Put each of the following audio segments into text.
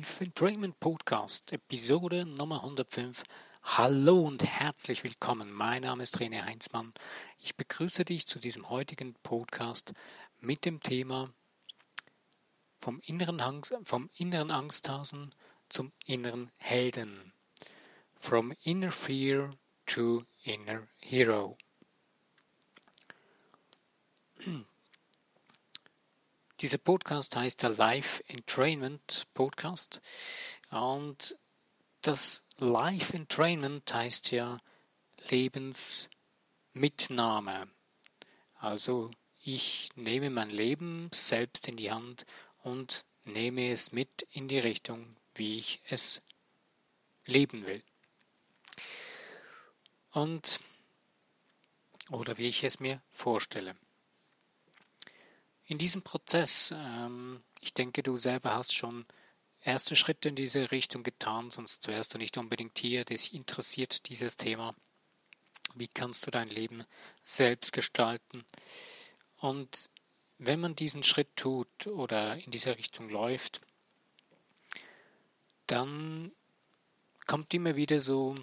Life Entrainment Podcast, Episode Nummer 105. Hallo und herzlich willkommen. Mein Name ist René Heinzmann. Ich begrüße dich zu diesem heutigen Podcast mit dem Thema vom inneren, Angst, vom inneren Angsthasen zum inneren Helden. From inner fear to inner hero. Dieser Podcast heißt der Life Entrainment Podcast. Und das Life Entrainment heißt ja Lebensmitnahme. Also ich nehme mein Leben selbst in die Hand und nehme es mit in die Richtung, wie ich es leben will. Und oder wie ich es mir vorstelle in diesem Prozess, ähm, ich denke, du selber hast schon erste Schritte in diese Richtung getan, sonst wärst du nicht unbedingt hier. Dich interessiert dieses Thema. Wie kannst du dein Leben selbst gestalten? Und wenn man diesen Schritt tut oder in diese Richtung läuft, dann kommt immer wieder so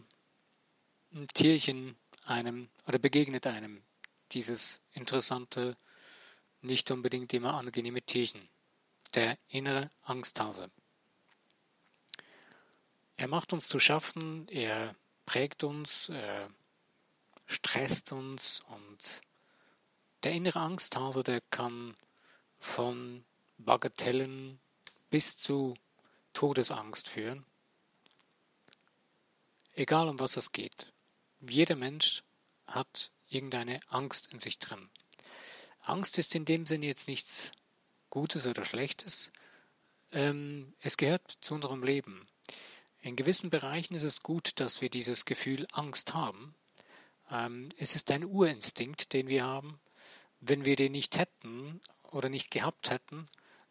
ein Tierchen einem oder begegnet einem dieses interessante nicht unbedingt immer angenehme Tierchen, der innere Angsthase. Er macht uns zu schaffen, er prägt uns, er stresst uns und der innere Angsthase, der kann von Bagatellen bis zu Todesangst führen. Egal um was es geht. Jeder Mensch hat irgendeine Angst in sich drin. Angst ist in dem Sinne jetzt nichts Gutes oder Schlechtes. Ähm, es gehört zu unserem Leben. In gewissen Bereichen ist es gut, dass wir dieses Gefühl Angst haben. Ähm, es ist ein Urinstinkt, den wir haben. Wenn wir den nicht hätten oder nicht gehabt hätten,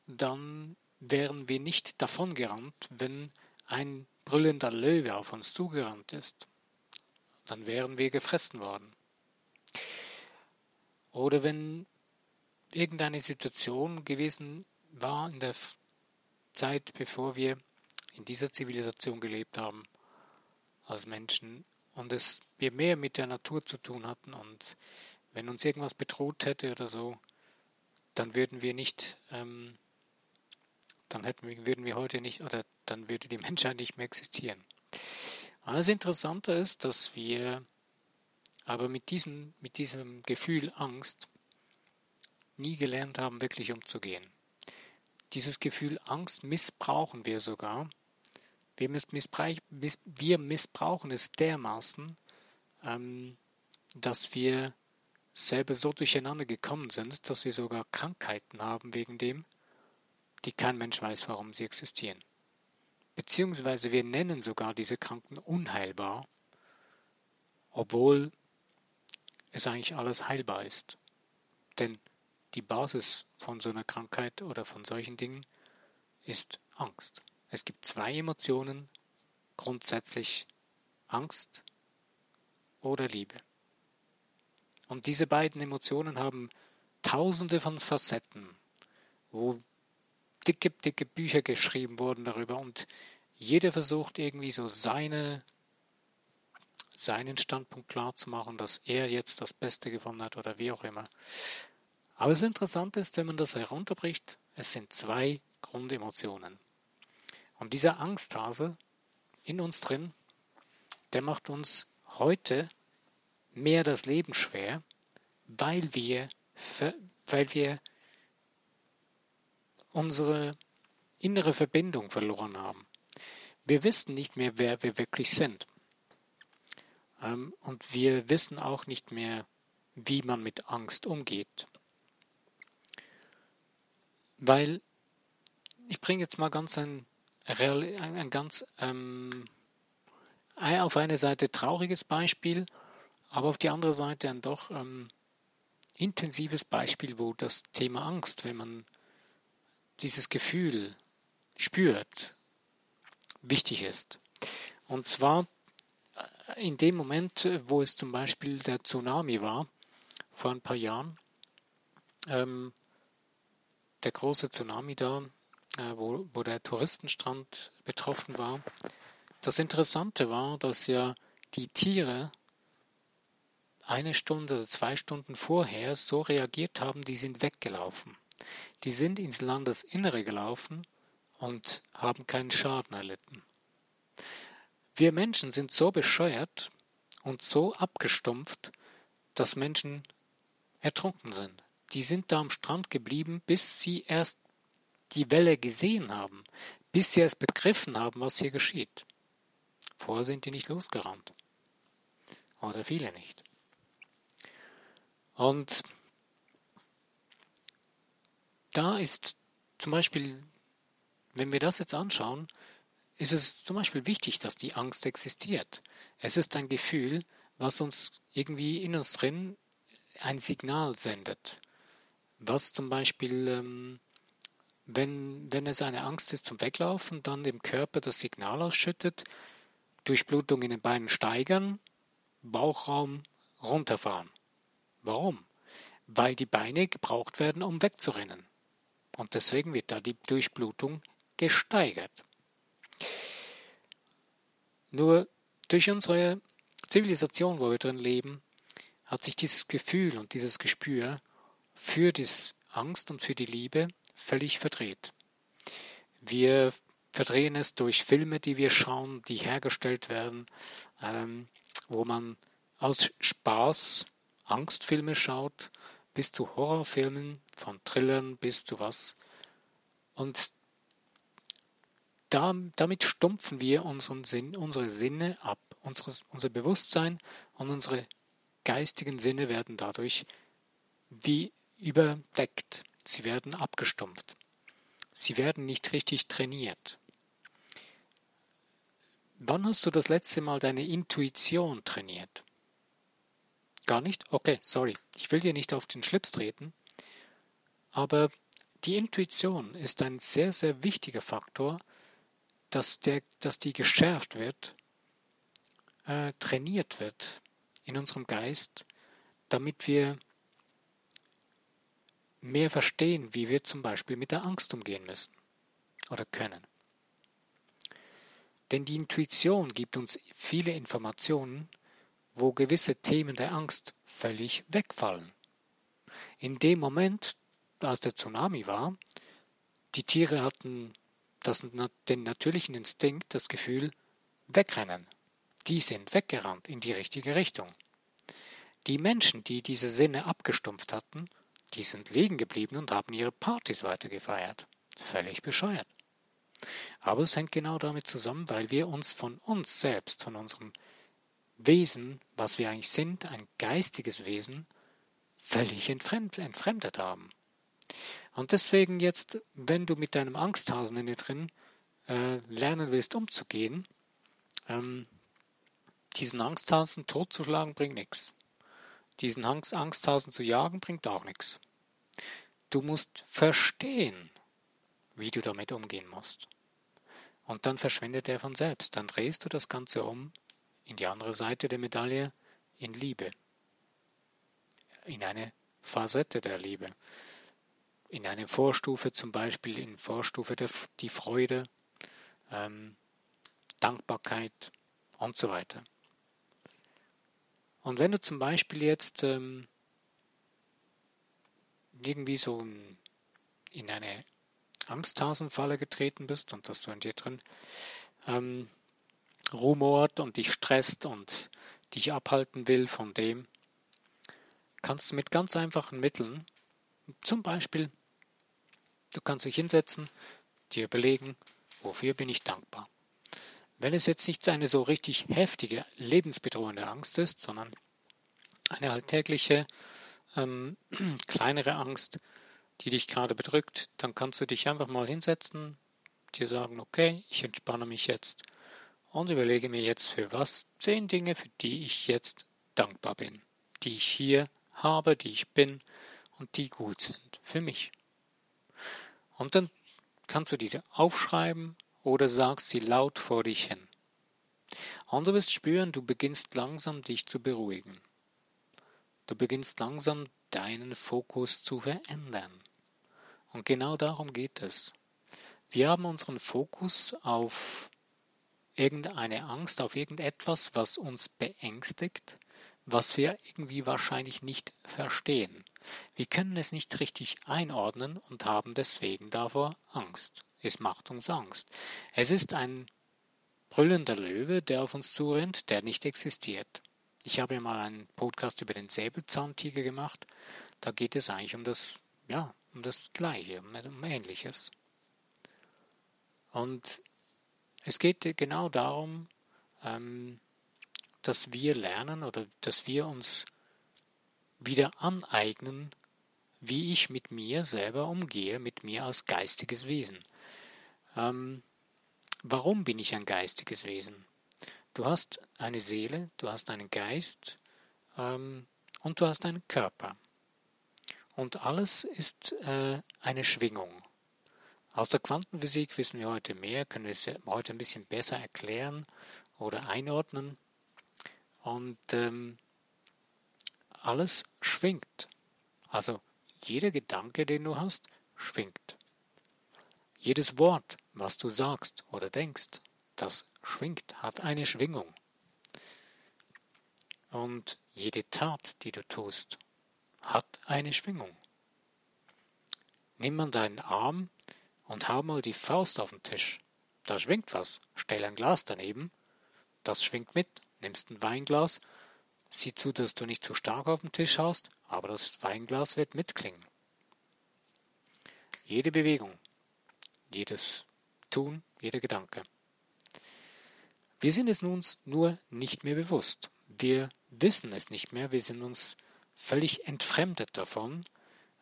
dann wären wir nicht davongerannt, wenn ein brüllender Löwe auf uns zugerannt ist. Dann wären wir gefressen worden. Oder wenn irgendeine Situation gewesen war in der Zeit, bevor wir in dieser Zivilisation gelebt haben als Menschen und es wir mehr mit der Natur zu tun hatten und wenn uns irgendwas bedroht hätte oder so, dann würden wir nicht, ähm, dann hätten wir, würden wir heute nicht oder dann würde die Menschheit nicht mehr existieren. Alles Interessante ist, dass wir aber mit, diesen, mit diesem Gefühl Angst nie gelernt haben, wirklich umzugehen. Dieses Gefühl Angst missbrauchen wir sogar. Wir, wir missbrauchen es dermaßen, ähm, dass wir selber so durcheinander gekommen sind, dass wir sogar Krankheiten haben wegen dem, die kein Mensch weiß, warum sie existieren. Beziehungsweise wir nennen sogar diese Kranken unheilbar, obwohl es eigentlich alles heilbar ist. Denn die Basis von so einer Krankheit oder von solchen Dingen ist Angst. Es gibt zwei Emotionen, grundsätzlich Angst oder Liebe. Und diese beiden Emotionen haben tausende von Facetten, wo dicke, dicke Bücher geschrieben wurden darüber und jeder versucht irgendwie so seine, seinen Standpunkt klar zu machen, dass er jetzt das Beste gewonnen hat oder wie auch immer. Aber das Interessante ist, wenn man das herunterbricht, es sind zwei Grundemotionen. Und dieser Angsthase in uns drin, der macht uns heute mehr das Leben schwer, weil wir, weil wir unsere innere Verbindung verloren haben. Wir wissen nicht mehr, wer wir wirklich sind. Ähm, und wir wissen auch nicht mehr, wie man mit Angst umgeht. Weil ich bringe jetzt mal ganz ein, ein, ein ganz ähm, auf eine Seite trauriges Beispiel, aber auf die andere Seite ein doch ähm, intensives Beispiel, wo das Thema Angst, wenn man dieses Gefühl spürt, wichtig ist. Und zwar äh, in dem Moment, wo es zum Beispiel der Tsunami war, vor ein paar Jahren, ähm, der große Tsunami da äh, wo, wo der Touristenstrand betroffen war. Das Interessante war, dass ja die Tiere eine Stunde oder zwei Stunden vorher so reagiert haben, die sind weggelaufen. Die sind ins Landesinnere gelaufen und haben keinen Schaden erlitten. Wir Menschen sind so bescheuert und so abgestumpft, dass Menschen ertrunken sind. Die sind da am Strand geblieben, bis sie erst die Welle gesehen haben, bis sie erst begriffen haben, was hier geschieht. Vorher sind die nicht losgerannt. Oder viele nicht. Und da ist zum Beispiel, wenn wir das jetzt anschauen, ist es zum Beispiel wichtig, dass die Angst existiert. Es ist ein Gefühl, was uns irgendwie in uns drin ein Signal sendet. Was zum Beispiel, ähm, wenn, wenn es eine Angst ist zum Weglaufen, dann dem Körper das Signal ausschüttet, Durchblutung in den Beinen steigern, Bauchraum runterfahren. Warum? Weil die Beine gebraucht werden, um wegzurennen. Und deswegen wird da die Durchblutung gesteigert. Nur durch unsere Zivilisation, wo wir drin leben, hat sich dieses Gefühl und dieses Gespür für die Angst und für die Liebe völlig verdreht. Wir verdrehen es durch Filme, die wir schauen, die hergestellt werden, ähm, wo man aus Spaß Angstfilme schaut, bis zu Horrorfilmen, von Thrillern bis zu was. Und da, damit stumpfen wir unseren Sinn, unsere Sinne ab. Unseres, unser Bewusstsein und unsere geistigen Sinne werden dadurch wie überdeckt. Sie werden abgestumpft. Sie werden nicht richtig trainiert. Wann hast du das letzte Mal deine Intuition trainiert? Gar nicht? Okay, sorry. Ich will dir nicht auf den Schlips treten. Aber die Intuition ist ein sehr, sehr wichtiger Faktor, dass, der, dass die geschärft wird, äh, trainiert wird in unserem Geist, damit wir mehr verstehen, wie wir zum Beispiel mit der Angst umgehen müssen oder können. Denn die Intuition gibt uns viele Informationen, wo gewisse Themen der Angst völlig wegfallen. In dem Moment, als der Tsunami war, die Tiere hatten das, den natürlichen Instinkt, das Gefühl, wegrennen. Die sind weggerannt in die richtige Richtung. Die Menschen, die diese Sinne abgestumpft hatten, die sind liegen geblieben und haben ihre Partys weitergefeiert. Völlig bescheuert. Aber es hängt genau damit zusammen, weil wir uns von uns selbst, von unserem Wesen, was wir eigentlich sind, ein geistiges Wesen, völlig entfremdet haben. Und deswegen jetzt, wenn du mit deinem Angsthasen in dir drin äh, lernen willst, umzugehen, ähm, diesen Angsthasen totzuschlagen bringt nichts. Diesen Angsthasen zu jagen bringt auch nichts. Du musst verstehen, wie du damit umgehen musst. Und dann verschwindet er von selbst. Dann drehst du das Ganze um in die andere Seite der Medaille, in Liebe. In eine Facette der Liebe. In eine Vorstufe zum Beispiel, in Vorstufe der, die Freude, ähm, Dankbarkeit und so weiter. Und wenn du zum Beispiel jetzt ähm, irgendwie so in eine Angsthasenfalle getreten bist und dass du in dir drin ähm, rumort und dich stresst und dich abhalten will von dem, kannst du mit ganz einfachen Mitteln, zum Beispiel, du kannst dich hinsetzen, dir überlegen, wofür bin ich dankbar. Wenn es jetzt nicht eine so richtig heftige, lebensbedrohende Angst ist, sondern eine alltägliche, ähm, kleinere Angst, die dich gerade bedrückt, dann kannst du dich einfach mal hinsetzen, dir sagen, okay, ich entspanne mich jetzt und überlege mir jetzt für was zehn Dinge, für die ich jetzt dankbar bin, die ich hier habe, die ich bin und die gut sind für mich. Und dann kannst du diese aufschreiben oder sagst sie laut vor dich hin. Und du wirst spüren, du beginnst langsam dich zu beruhigen. Du beginnst langsam deinen Fokus zu verändern. Und genau darum geht es. Wir haben unseren Fokus auf irgendeine Angst, auf irgendetwas, was uns beängstigt, was wir irgendwie wahrscheinlich nicht verstehen. Wir können es nicht richtig einordnen und haben deswegen davor Angst. Es macht uns Angst. Es ist ein brüllender Löwe, der auf uns zurennt, der nicht existiert. Ich habe ja mal einen Podcast über den Säbelzahntiger gemacht. Da geht es eigentlich um das, ja, um das Gleiche, um, Ähnliches. Und es geht genau darum, ähm, dass wir lernen oder dass wir uns wieder aneignen, wie ich mit mir selber umgehe, mit mir als geistiges Wesen. Ähm, warum bin ich ein geistiges Wesen? Du hast eine Seele, du hast einen Geist ähm, und du hast einen Körper. Und alles ist äh, eine Schwingung. Aus der Quantenphysik wissen wir heute mehr, können wir es heute ein bisschen besser erklären oder einordnen. Und ähm, alles schwingt. Also jeder Gedanke, den du hast, schwingt. Jedes Wort, was du sagst oder denkst, das schwingt, hat eine Schwingung. Und jede Tat, die du tust, hat eine Schwingung. Nimm mal deinen Arm und hau mal die Faust auf den Tisch. Da schwingt was. Stell ein Glas daneben. Das schwingt mit. Nimmst ein Weinglas. Sieh zu, dass du nicht zu stark auf den Tisch haust, aber das Weinglas wird mitklingen. Jede Bewegung, jedes Tun, jeder Gedanke. Wir sind es nun nur nicht mehr bewusst. Wir wissen es nicht mehr. Wir sind uns völlig entfremdet davon.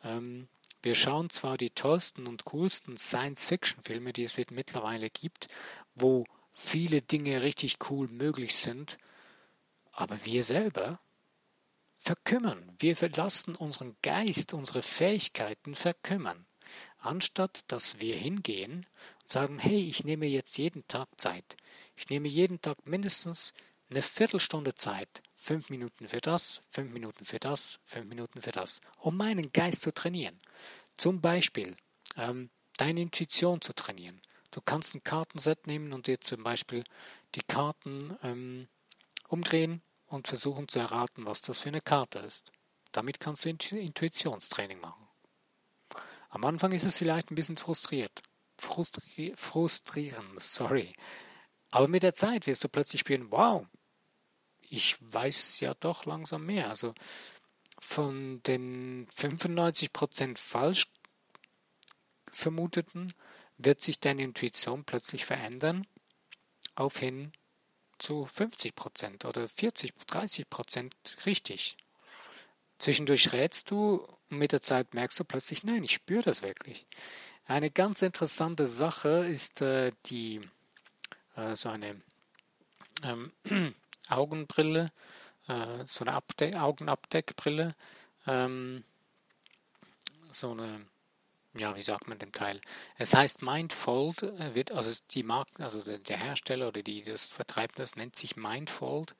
Ähm, wir schauen zwar die tollsten und coolsten Science-Fiction-Filme, die es mittlerweile gibt, wo viele Dinge richtig cool möglich sind, aber wir selber verkümmern. Wir verlassen unseren Geist, unsere Fähigkeiten verkümmern. Anstatt dass wir hingehen und sagen, hey, ich nehme jetzt jeden Tag Zeit. Ich nehme jeden Tag mindestens eine Viertelstunde Zeit. Fünf Minuten für das, fünf Minuten für das, fünf Minuten für das, um meinen Geist zu trainieren. Zum Beispiel ähm, deine Intuition zu trainieren. Du kannst ein Kartenset nehmen und dir zum Beispiel die Karten ähm, umdrehen und versuchen zu erraten, was das für eine Karte ist. Damit kannst du Intuitionstraining machen. Am Anfang ist es vielleicht ein bisschen frustriert. Frustri frustrierend, sorry. Aber mit der Zeit wirst du plötzlich spüren, wow, ich weiß ja doch langsam mehr. Also von den 95% falsch vermuteten wird sich deine Intuition plötzlich verändern auf hin zu 50% oder 40, 30% richtig. Zwischendurch rätst du und mit der Zeit merkst du plötzlich, nein, ich spüre das wirklich. Eine ganz interessante Sache ist äh, die äh, so eine ähm, Augenbrille, äh, so eine Abde Augenabdeckbrille, ähm, so eine, ja, wie sagt man den Teil? Es heißt Mindfold, äh, wird, also die Marke, also der Hersteller oder die das vertreibt, das nennt sich Mindfold,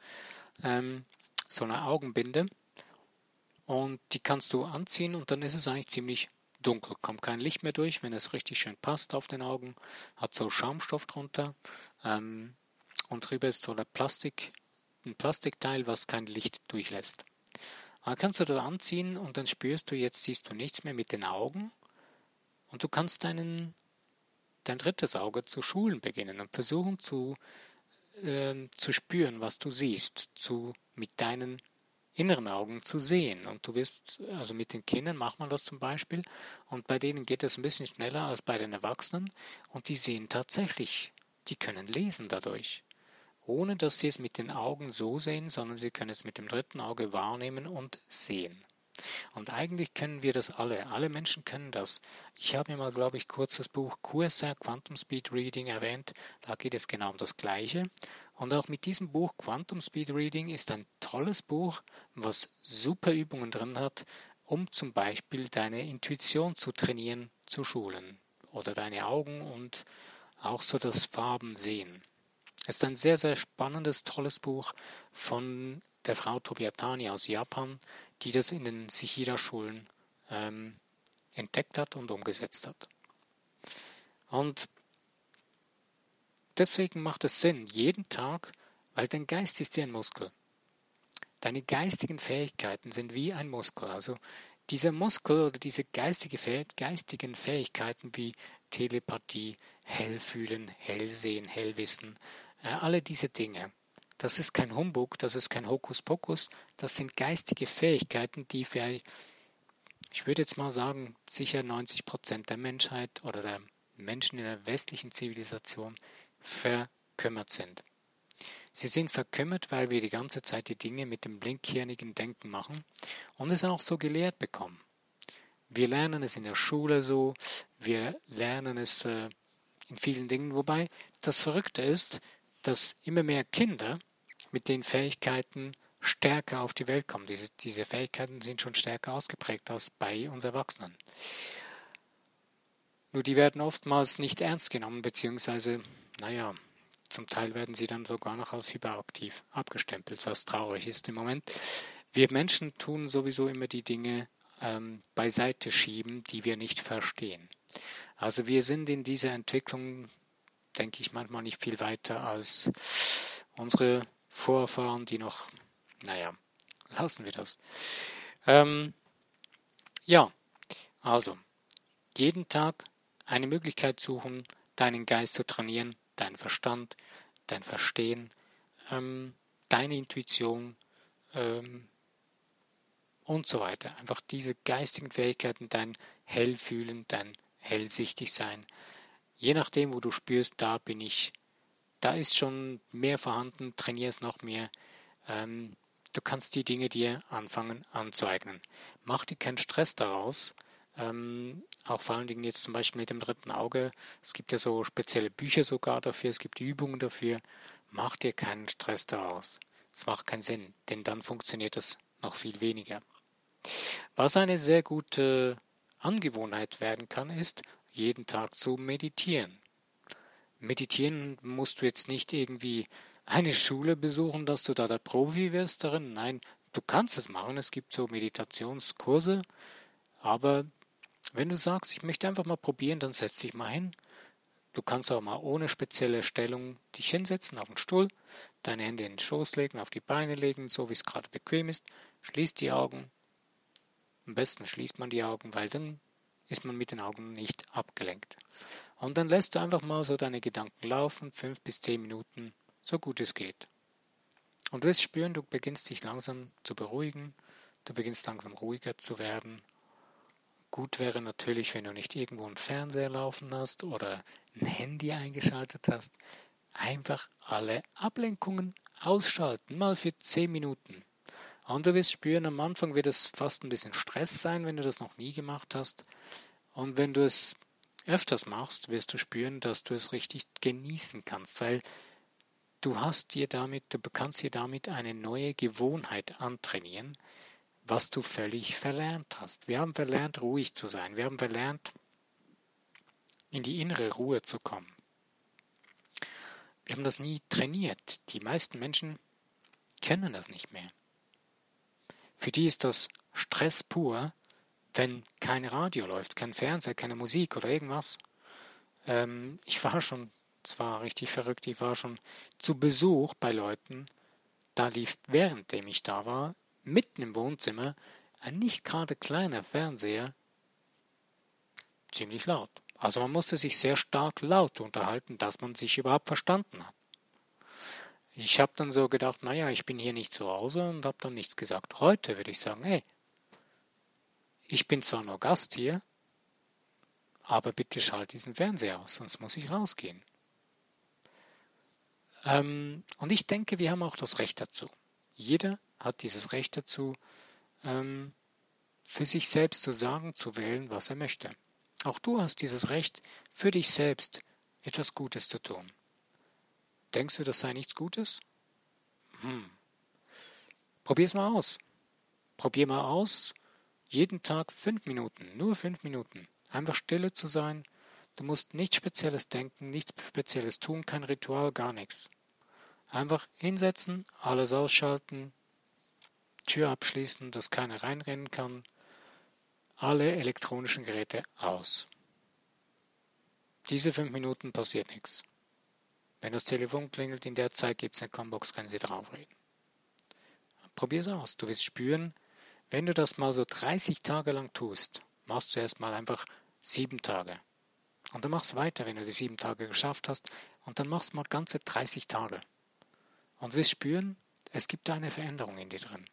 ähm, so eine Augenbinde. Und die kannst du anziehen und dann ist es eigentlich ziemlich dunkel, kommt kein Licht mehr durch, wenn es richtig schön passt auf den Augen, hat so Schaumstoff drunter ähm, und drüber ist so eine Plastik, ein Plastikteil, was kein Licht durchlässt. Dann kannst du das anziehen und dann spürst du, jetzt siehst du nichts mehr mit den Augen und du kannst deinen, dein drittes Auge zu schulen beginnen und versuchen zu, äh, zu spüren, was du siehst, zu, mit deinen inneren Augen zu sehen. Und du wirst, also mit den Kindern macht man das zum Beispiel, und bei denen geht das ein bisschen schneller als bei den Erwachsenen, und die sehen tatsächlich, die können lesen dadurch ohne dass sie es mit den Augen so sehen, sondern sie können es mit dem dritten Auge wahrnehmen und sehen. Und eigentlich können wir das alle. Alle Menschen können das. Ich habe mir mal, glaube ich, kurz das Buch QSR Quantum Speed Reading erwähnt. Da geht es genau um das Gleiche. Und auch mit diesem Buch Quantum Speed Reading ist ein tolles Buch, was super Übungen drin hat, um zum Beispiel deine Intuition zu trainieren, zu schulen. Oder deine Augen und auch so das Farben sehen. Es ist ein sehr, sehr spannendes, tolles Buch von der Frau Tobiatani aus Japan, die das in den Sichira-Schulen ähm, entdeckt hat und umgesetzt hat. Und deswegen macht es Sinn, jeden Tag, weil dein Geist ist wie ein Muskel. Deine geistigen Fähigkeiten sind wie ein Muskel. Also dieser Muskel oder diese geistige geistigen Fähigkeiten wie Telepathie, Hellfühlen, Hellsehen, Hellwissen, äh, alle diese Dinge. Das ist kein Humbug, das ist kein Hokuspokus, das sind geistige Fähigkeiten, die für, ich würde jetzt mal sagen, sicher 90 Prozent der Menschheit oder der Menschen in der westlichen Zivilisation verkümmert sind. Sie sind verkümmert, weil wir die ganze Zeit die Dinge mit dem blinkhirnigen Denken machen und es auch so gelehrt bekommen. Wir lernen es in der Schule so, wir lernen es äh, in vielen Dingen, wobei das Verrückte ist, dass immer mehr Kinder mit den Fähigkeiten stärker auf die Welt kommen. Diese, diese Fähigkeiten sind schon stärker ausgeprägt als bei uns Erwachsenen. Nur die werden oftmals nicht ernst genommen, beziehungsweise, naja, zum Teil werden sie dann sogar noch als hyperaktiv abgestempelt, was traurig ist im Moment. Wir Menschen tun sowieso immer die Dinge ähm, beiseite schieben, die wir nicht verstehen. Also wir sind in dieser Entwicklung, denke ich, manchmal nicht viel weiter als unsere Vorfahren, die noch, naja, lassen wir das. Ähm, ja, also jeden Tag eine Möglichkeit suchen, deinen Geist zu trainieren, deinen Verstand, dein Verstehen, ähm, deine Intuition ähm, und so weiter. Einfach diese geistigen Fähigkeiten, dein Hellfühlen, dein hellsichtig sein. Je nachdem, wo du spürst, da bin ich, da ist schon mehr vorhanden, trainier es noch mehr. Ähm, du kannst die Dinge dir anfangen anzueignen. Mach dir keinen Stress daraus, ähm, auch vor allen Dingen jetzt zum Beispiel mit dem dritten Auge. Es gibt ja so spezielle Bücher sogar dafür, es gibt Übungen dafür. Mach dir keinen Stress daraus. Es macht keinen Sinn, denn dann funktioniert es noch viel weniger. Was eine sehr gute Angewohnheit werden kann, ist, jeden Tag zu meditieren. Meditieren musst du jetzt nicht irgendwie eine Schule besuchen, dass du da der Profi wirst darin. Nein, du kannst es machen. Es gibt so Meditationskurse, aber wenn du sagst, ich möchte einfach mal probieren, dann setz dich mal hin. Du kannst auch mal ohne spezielle Stellung dich hinsetzen auf den Stuhl, deine Hände in den Schoß legen, auf die Beine legen, so wie es gerade bequem ist. Schließ die Augen. Am besten schließt man die Augen, weil dann ist man mit den Augen nicht abgelenkt. Und dann lässt du einfach mal so deine Gedanken laufen, fünf bis zehn Minuten, so gut es geht. Und du wirst spüren, du beginnst dich langsam zu beruhigen, du beginnst langsam ruhiger zu werden Gut wäre natürlich, wenn du nicht irgendwo einen Fernseher laufen hast oder ein Handy eingeschaltet hast, einfach alle Ablenkungen ausschalten, mal für 10 Minuten. Und du wirst spüren, am Anfang wird es fast ein bisschen Stress sein, wenn du das noch nie gemacht hast. Und wenn du es öfters machst, wirst du spüren, dass du es richtig genießen kannst, weil du hast dir damit, du kannst dir damit eine neue Gewohnheit antrainieren, was du völlig verlernt hast. Wir haben verlernt, ruhig zu sein. Wir haben verlernt, in die innere Ruhe zu kommen. Wir haben das nie trainiert. Die meisten Menschen kennen das nicht mehr. Für die ist das Stress pur, wenn kein Radio läuft, kein Fernseher, keine Musik oder irgendwas. Ähm, ich war schon, es war richtig verrückt, ich war schon zu Besuch bei Leuten, da lief, währenddem ich da war, mitten im Wohnzimmer ein nicht gerade kleiner Fernseher ziemlich laut. Also man musste sich sehr stark laut unterhalten, dass man sich überhaupt verstanden hat. Ich habe dann so gedacht, naja, ich bin hier nicht zu Hause und habe dann nichts gesagt. Heute würde ich sagen, hey, ich bin zwar nur Gast hier, aber bitte schalt diesen Fernseher aus, sonst muss ich rausgehen. Ähm, und ich denke, wir haben auch das Recht dazu. Jeder hat dieses Recht dazu, ähm, für sich selbst zu sagen, zu wählen, was er möchte. Auch du hast dieses Recht, für dich selbst etwas Gutes zu tun. Denkst du, das sei nichts Gutes? Hm. Probier's mal aus. Probier mal aus, jeden Tag fünf Minuten, nur fünf Minuten, einfach stille zu sein. Du musst nichts Spezielles denken, nichts Spezielles tun, kein Ritual, gar nichts. Einfach hinsetzen, alles ausschalten, Tür abschließen, dass keiner reinrennen kann. Alle elektronischen Geräte aus. Diese fünf Minuten passiert nichts. Wenn das Telefon klingelt, in der Zeit gibt es eine Combox, können Sie draufreden. Probier es aus. Du wirst spüren, wenn du das mal so 30 Tage lang tust, machst du erstmal einfach sieben Tage. Und dann machst du weiter, wenn du die sieben Tage geschafft hast. Und dann machst du mal ganze 30 Tage. Und wirst spüren, es gibt eine Veränderung in dir drin.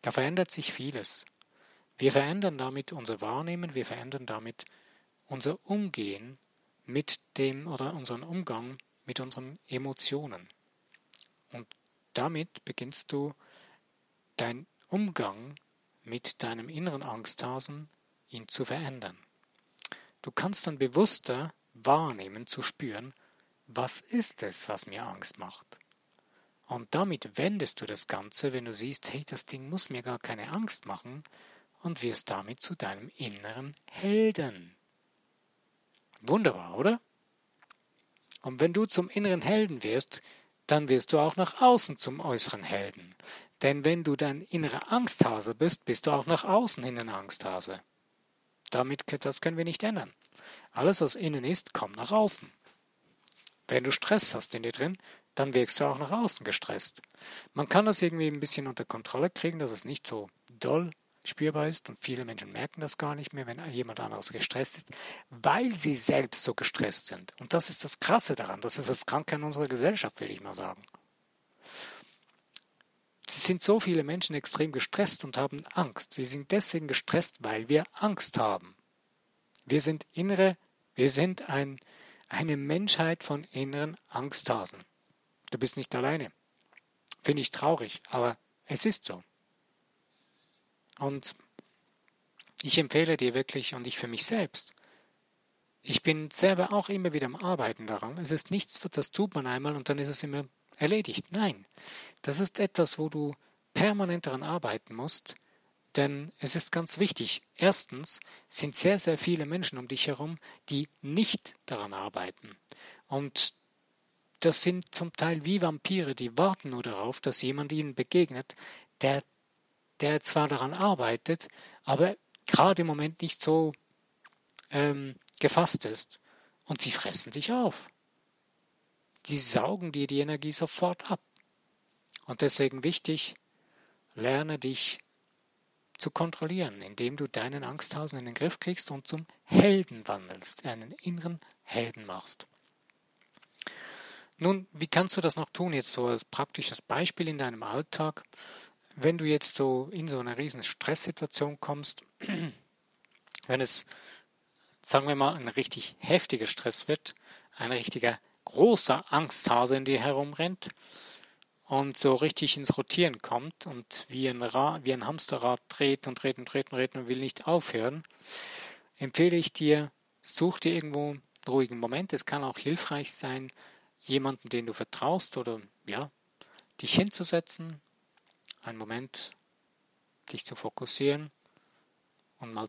Da verändert sich vieles. Wir verändern damit unser Wahrnehmen, wir verändern damit unser Umgehen mit dem oder unseren Umgang mit unseren Emotionen. Und damit beginnst du dein Umgang mit deinem inneren Angsthasen, ihn zu verändern. Du kannst dann bewusster wahrnehmen, zu spüren, was ist es, was mir Angst macht. Und damit wendest du das Ganze, wenn du siehst, hey, das Ding muss mir gar keine Angst machen, und wirst damit zu deinem inneren Helden. Wunderbar, oder? Und wenn du zum inneren Helden wirst, dann wirst du auch nach außen zum äußeren Helden. Denn wenn du dein innerer Angsthase bist, bist du auch nach außen hin ein Angsthase. Damit, das können wir nicht ändern. Alles, was innen ist, kommt nach außen. Wenn du Stress hast in dir drin, dann wirkst du auch nach außen gestresst. Man kann das irgendwie ein bisschen unter Kontrolle kriegen, dass es nicht so doll spürbar ist und viele Menschen merken das gar nicht mehr, wenn jemand anderes gestresst ist, weil sie selbst so gestresst sind. Und das ist das Krasse daran, das ist das Kranke an unserer Gesellschaft, will ich mal sagen. Sind so viele Menschen extrem gestresst und haben Angst. Wir sind deswegen gestresst, weil wir Angst haben. Wir sind innere, wir sind ein, eine Menschheit von inneren Angsthasen. Du bist nicht alleine. Finde ich traurig, aber es ist so. Und ich empfehle dir wirklich und ich für mich selbst. Ich bin selber auch immer wieder am Arbeiten daran. Es ist nichts, das tut man einmal und dann ist es immer erledigt. Nein, das ist etwas, wo du permanent daran arbeiten musst, denn es ist ganz wichtig. Erstens sind sehr, sehr viele Menschen um dich herum, die nicht daran arbeiten. Und das sind zum Teil wie Vampire, die warten nur darauf, dass jemand ihnen begegnet, der, der zwar daran arbeitet, aber gerade im Moment nicht so ähm, gefasst ist. Und sie fressen dich auf. Die saugen dir die Energie sofort ab. Und deswegen wichtig, lerne dich zu kontrollieren, indem du deinen Angsthausen in den Griff kriegst und zum Helden wandelst, einen inneren Helden machst. Nun, wie kannst du das noch tun, jetzt so als praktisches Beispiel in deinem Alltag? Wenn du jetzt so in so eine riesen Stresssituation kommst, wenn es, sagen wir mal, ein richtig heftiger Stress wird, ein richtiger großer Angsthase in dir herumrennt, und so richtig ins Rotieren kommt und wie ein, Ra wie ein Hamsterrad dreht und dreht und dreht und dreht und will nicht aufhören, empfehle ich dir, such dir irgendwo einen ruhigen Moment. Es kann auch hilfreich sein, jemanden, den du vertraust oder ja, dich hinzusetzen, einen Moment dich zu fokussieren und mal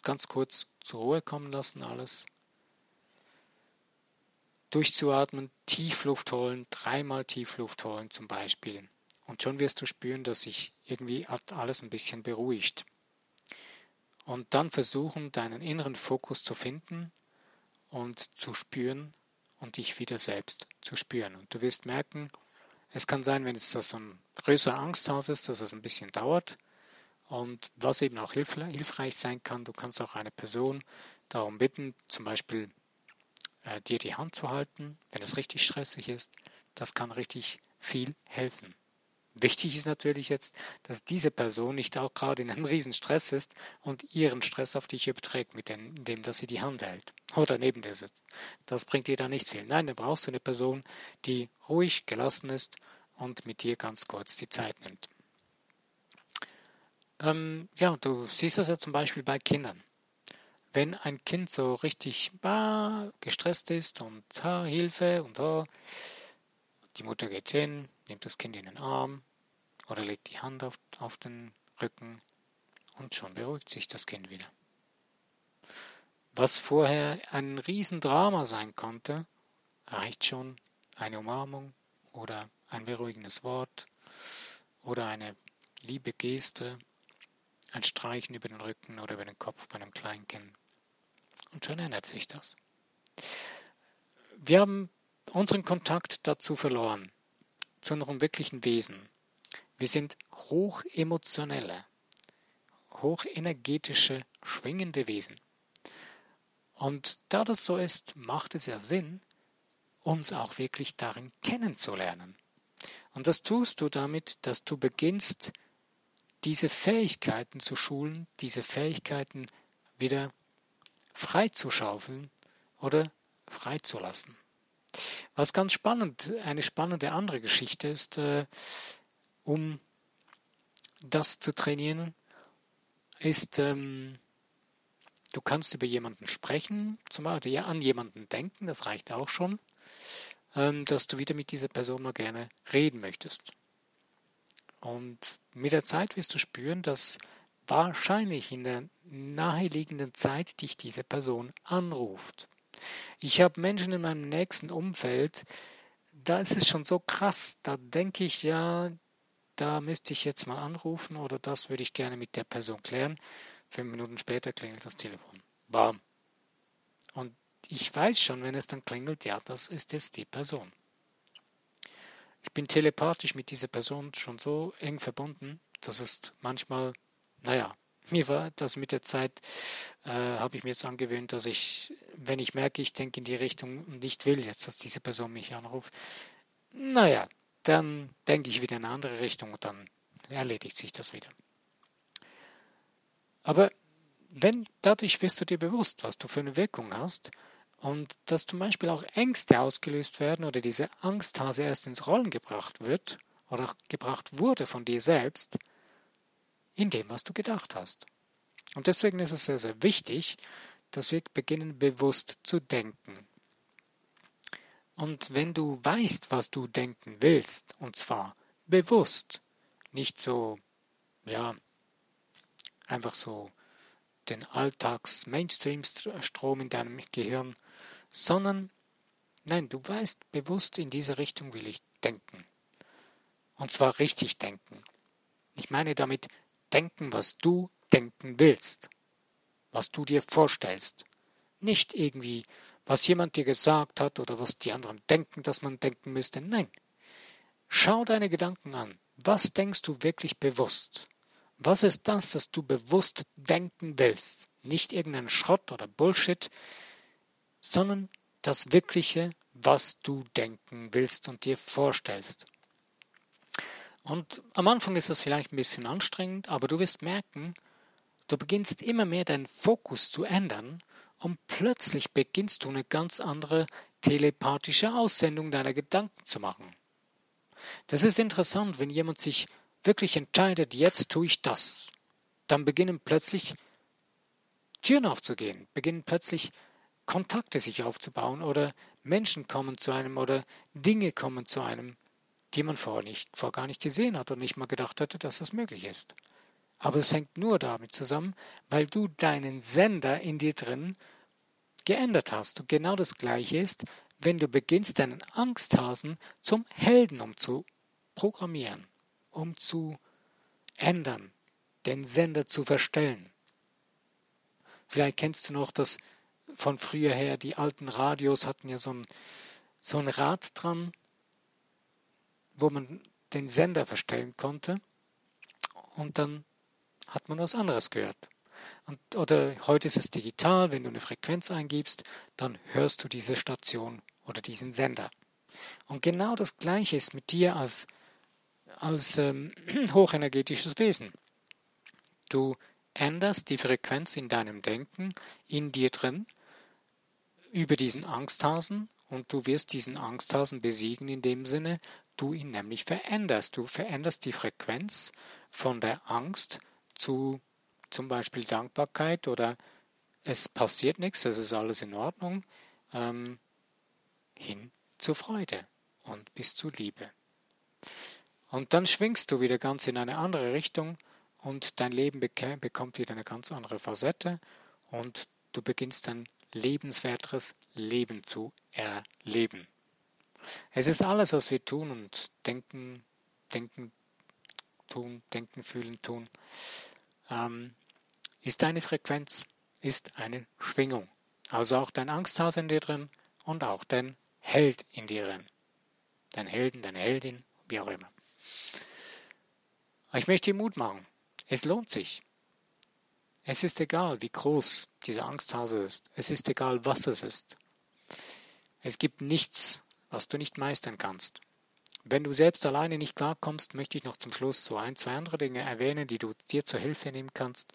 ganz kurz zur Ruhe kommen lassen alles durchzuatmen, Tiefluft holen, dreimal Tiefluft holen zum Beispiel. Und schon wirst du spüren, dass sich irgendwie alles ein bisschen beruhigt. Und dann versuchen, deinen inneren Fokus zu finden und zu spüren und dich wieder selbst zu spüren. Und du wirst merken, es kann sein, wenn es das ein größerer Angsthaus ist, dass es ein bisschen dauert. Und was eben auch hilfreich sein kann, du kannst auch eine Person darum bitten, zum Beispiel äh, dir die Hand zu halten, wenn es richtig stressig ist. Das kann richtig viel helfen. Wichtig ist natürlich jetzt, dass diese Person nicht auch gerade in einem Riesenstress ist und ihren Stress auf dich überträgt, mit dem, indem dass sie die Hand hält oder neben dir sitzt. Das bringt dir da nicht viel. Nein, da brauchst du eine Person, die ruhig, gelassen ist und mit dir ganz kurz die Zeit nimmt. Ähm, ja, du siehst das ja zum Beispiel bei Kindern wenn ein Kind so richtig ah, gestresst ist und ah, Hilfe und ah, die Mutter geht hin, nimmt das Kind in den Arm oder legt die Hand auf, auf den Rücken und schon beruhigt sich das Kind wieder. Was vorher ein Riesendrama sein konnte, reicht schon eine Umarmung oder ein beruhigendes Wort oder eine liebe Geste, ein Streichen über den Rücken oder über den Kopf bei einem Kleinkind. Und schon ändert sich das. Wir haben unseren Kontakt dazu verloren, zu unserem wirklichen Wesen. Wir sind hochemotionelle, hochenergetische, schwingende Wesen. Und da das so ist, macht es ja Sinn, uns auch wirklich darin kennenzulernen. Und das tust du damit, dass du beginnst, diese Fähigkeiten zu schulen, diese Fähigkeiten wieder freizuschaufeln oder freizulassen. Was ganz spannend, eine spannende andere Geschichte ist, äh, um das zu trainieren, ist, ähm, du kannst über jemanden sprechen, zum Beispiel an jemanden denken, das reicht auch schon, ähm, dass du wieder mit dieser Person mal gerne reden möchtest. Und mit der Zeit wirst du spüren, dass wahrscheinlich in der naheliegenden Zeit dich diese Person anruft. Ich habe Menschen in meinem nächsten Umfeld, da ist es schon so krass, da denke ich ja, da müsste ich jetzt mal anrufen oder das würde ich gerne mit der Person klären. Fünf Minuten später klingelt das Telefon. Bam. Und ich weiß schon, wenn es dann klingelt, ja, das ist jetzt die Person. Ich bin telepathisch mit dieser Person schon so eng verbunden, dass es manchmal, naja, mir war das mit der Zeit, äh, habe ich mir jetzt angewöhnt, dass ich, wenn ich merke, ich denke in die Richtung und nicht will jetzt, dass diese Person mich anruft, naja, dann denke ich wieder in eine andere Richtung und dann erledigt sich das wieder. Aber wenn dadurch wirst du dir bewusst, was du für eine Wirkung hast und dass zum Beispiel auch Ängste ausgelöst werden oder diese Angsthase erst ins Rollen gebracht wird oder gebracht wurde von dir selbst, in dem, was du gedacht hast. Und deswegen ist es sehr, sehr wichtig, dass wir beginnen bewusst zu denken. Und wenn du weißt, was du denken willst, und zwar bewusst, nicht so, ja, einfach so den Alltags-Mainstream-Strom in deinem Gehirn, sondern nein, du weißt bewusst, in diese Richtung will ich denken. Und zwar richtig denken. Ich meine damit denken, was du denken willst, was du dir vorstellst. Nicht irgendwie, was jemand dir gesagt hat oder was die anderen denken, dass man denken müsste. Nein. Schau deine Gedanken an. Was denkst du wirklich bewusst? Was ist das, das du bewusst denken willst? Nicht irgendein Schrott oder Bullshit, sondern das Wirkliche, was du denken willst und dir vorstellst. Und am Anfang ist das vielleicht ein bisschen anstrengend, aber du wirst merken, du beginnst immer mehr deinen Fokus zu ändern und plötzlich beginnst du eine ganz andere telepathische Aussendung deiner Gedanken zu machen. Das ist interessant, wenn jemand sich wirklich entscheidet, jetzt tue ich das, dann beginnen plötzlich Türen aufzugehen, beginnen plötzlich Kontakte sich aufzubauen oder Menschen kommen zu einem oder Dinge kommen zu einem, die man vorher nicht, vorher gar nicht gesehen hat und nicht mal gedacht hatte, dass das möglich ist. Aber es hängt nur damit zusammen, weil du deinen Sender in dir drin geändert hast. Und genau das Gleiche ist, wenn du beginnst, deinen Angsthasen zum Helden umzuprogrammieren, um zu ändern, den Sender zu verstellen. Vielleicht kennst du noch das von früher her, die alten Radios hatten ja so ein, so ein Rad dran, wo man den Sender verstellen konnte und dann hat man was anderes gehört. Und, oder heute ist es digital, wenn du eine Frequenz eingibst, dann hörst du diese Station oder diesen Sender. Und genau das Gleiche ist mit dir als, als ähm, hochenergetisches Wesen. Du änderst die Frequenz in deinem Denken, in dir drin, über diesen Angsthasen und du wirst diesen Angsthasen besiegen in dem Sinne, du ihn nämlich veränderst. Du veränderst die Frequenz von der Angst zu zum Beispiel Dankbarkeit oder es passiert nichts, es ist alles in Ordnung, ähm, hin zur Freude und bis zu Liebe. Und dann schwingst du wieder ganz in eine andere Richtung und dein Leben bekommt wieder eine ganz andere Facette und du beginnst ein lebenswerteres Leben zu erleben. Es ist alles, was wir tun und denken, denken, tun, denken, fühlen, tun, ähm, ist eine Frequenz, ist eine Schwingung. Also auch dein Angsthase in dir drin und auch dein Held in dir drin. Dein Helden, deine Heldin, wie auch immer. Ich möchte dir Mut machen. Es lohnt sich. Es ist egal, wie groß diese Angsthase ist. Es ist egal, was es ist. Es gibt nichts, was du nicht meistern kannst. Wenn du selbst alleine nicht klarkommst, möchte ich noch zum Schluss so ein, zwei andere Dinge erwähnen, die du dir zur Hilfe nehmen kannst.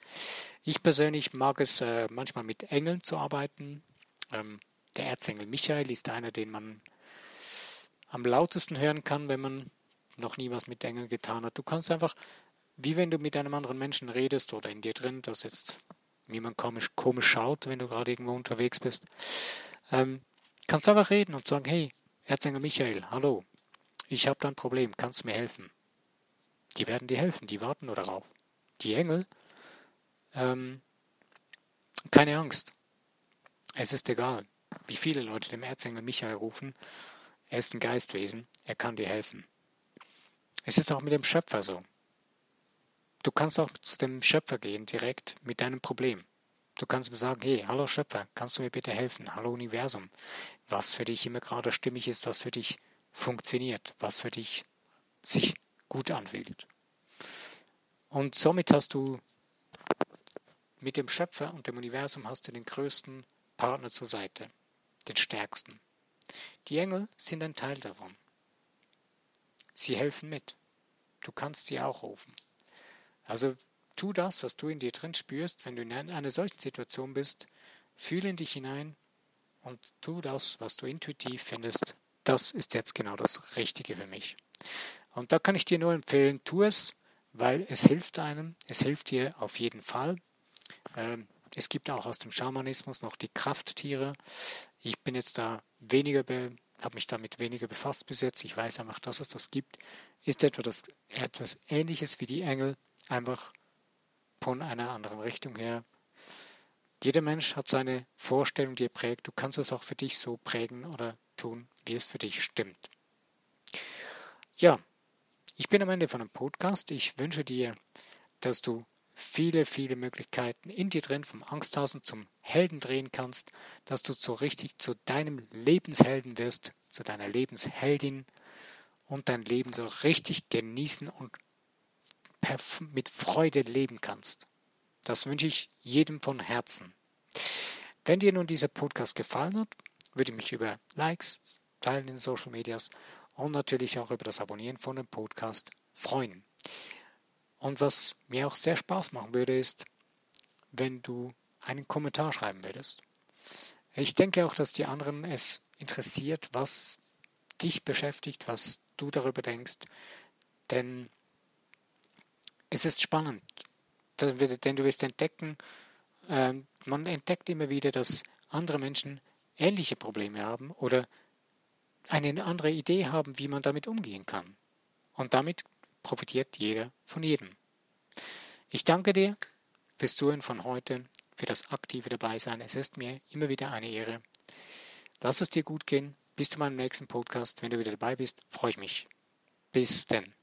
Ich persönlich mag es äh, manchmal mit Engeln zu arbeiten. Ähm, der Erzengel Michael ist einer, den man am lautesten hören kann, wenn man noch nie was mit Engeln getan hat. Du kannst einfach, wie wenn du mit einem anderen Menschen redest oder in dir drin, dass jetzt jemand komisch, komisch schaut, wenn du gerade irgendwo unterwegs bist, ähm, kannst einfach reden und sagen, hey, Erzengel Michael, hallo, ich habe da ein Problem, kannst du mir helfen? Die werden dir helfen, die warten nur darauf. Die Engel, ähm, keine Angst. Es ist egal, wie viele Leute dem Erzengel Michael rufen. Er ist ein Geistwesen, er kann dir helfen. Es ist auch mit dem Schöpfer so. Du kannst auch zu dem Schöpfer gehen direkt mit deinem Problem. Du kannst mir sagen, hey, hallo Schöpfer, kannst du mir bitte helfen? Hallo Universum. Was für dich immer gerade stimmig ist, was für dich funktioniert, was für dich sich gut anfühlt. Und somit hast du mit dem Schöpfer und dem Universum hast du den größten Partner zur Seite, den stärksten. Die Engel sind ein Teil davon. Sie helfen mit. Du kannst sie auch rufen. Also tu das, was du in dir drin spürst, wenn du in einer solchen Situation bist, fühle in dich hinein und tu das, was du intuitiv findest, das ist jetzt genau das Richtige für mich. Und da kann ich dir nur empfehlen, tu es, weil es hilft einem, es hilft dir auf jeden Fall. Ähm, es gibt auch aus dem Schamanismus noch die Krafttiere. Ich bin jetzt da weniger, habe mich damit weniger befasst bis jetzt. Ich weiß einfach, dass es das gibt. Ist etwa das, etwas Ähnliches wie die Engel, einfach von einer anderen Richtung her. Jeder Mensch hat seine Vorstellung, die er prägt. Du kannst es auch für dich so prägen oder tun, wie es für dich stimmt. Ja, ich bin am Ende von einem Podcast. Ich wünsche dir, dass du viele, viele Möglichkeiten in dir drin vom Angsthasen zum Helden drehen kannst, dass du so richtig zu deinem Lebenshelden wirst, zu deiner Lebensheldin und dein Leben so richtig genießen und mit Freude leben kannst. Das wünsche ich jedem von Herzen. Wenn dir nun dieser Podcast gefallen hat, würde ich mich über Likes, Teilen in Social Medias und natürlich auch über das Abonnieren von dem Podcast freuen. Und was mir auch sehr Spaß machen würde, ist, wenn du einen Kommentar schreiben würdest. Ich denke auch, dass die anderen es interessiert, was dich beschäftigt, was du darüber denkst, denn es ist spannend, denn du wirst entdecken, ähm, man entdeckt immer wieder, dass andere Menschen ähnliche Probleme haben oder eine andere Idee haben, wie man damit umgehen kann. Und damit profitiert jeder von jedem. Ich danke dir fürs Zuhören von heute, für das aktive Dabeisein. Es ist mir immer wieder eine Ehre. Lass es dir gut gehen. Bis zu meinem nächsten Podcast. Wenn du wieder dabei bist, freue ich mich. Bis denn.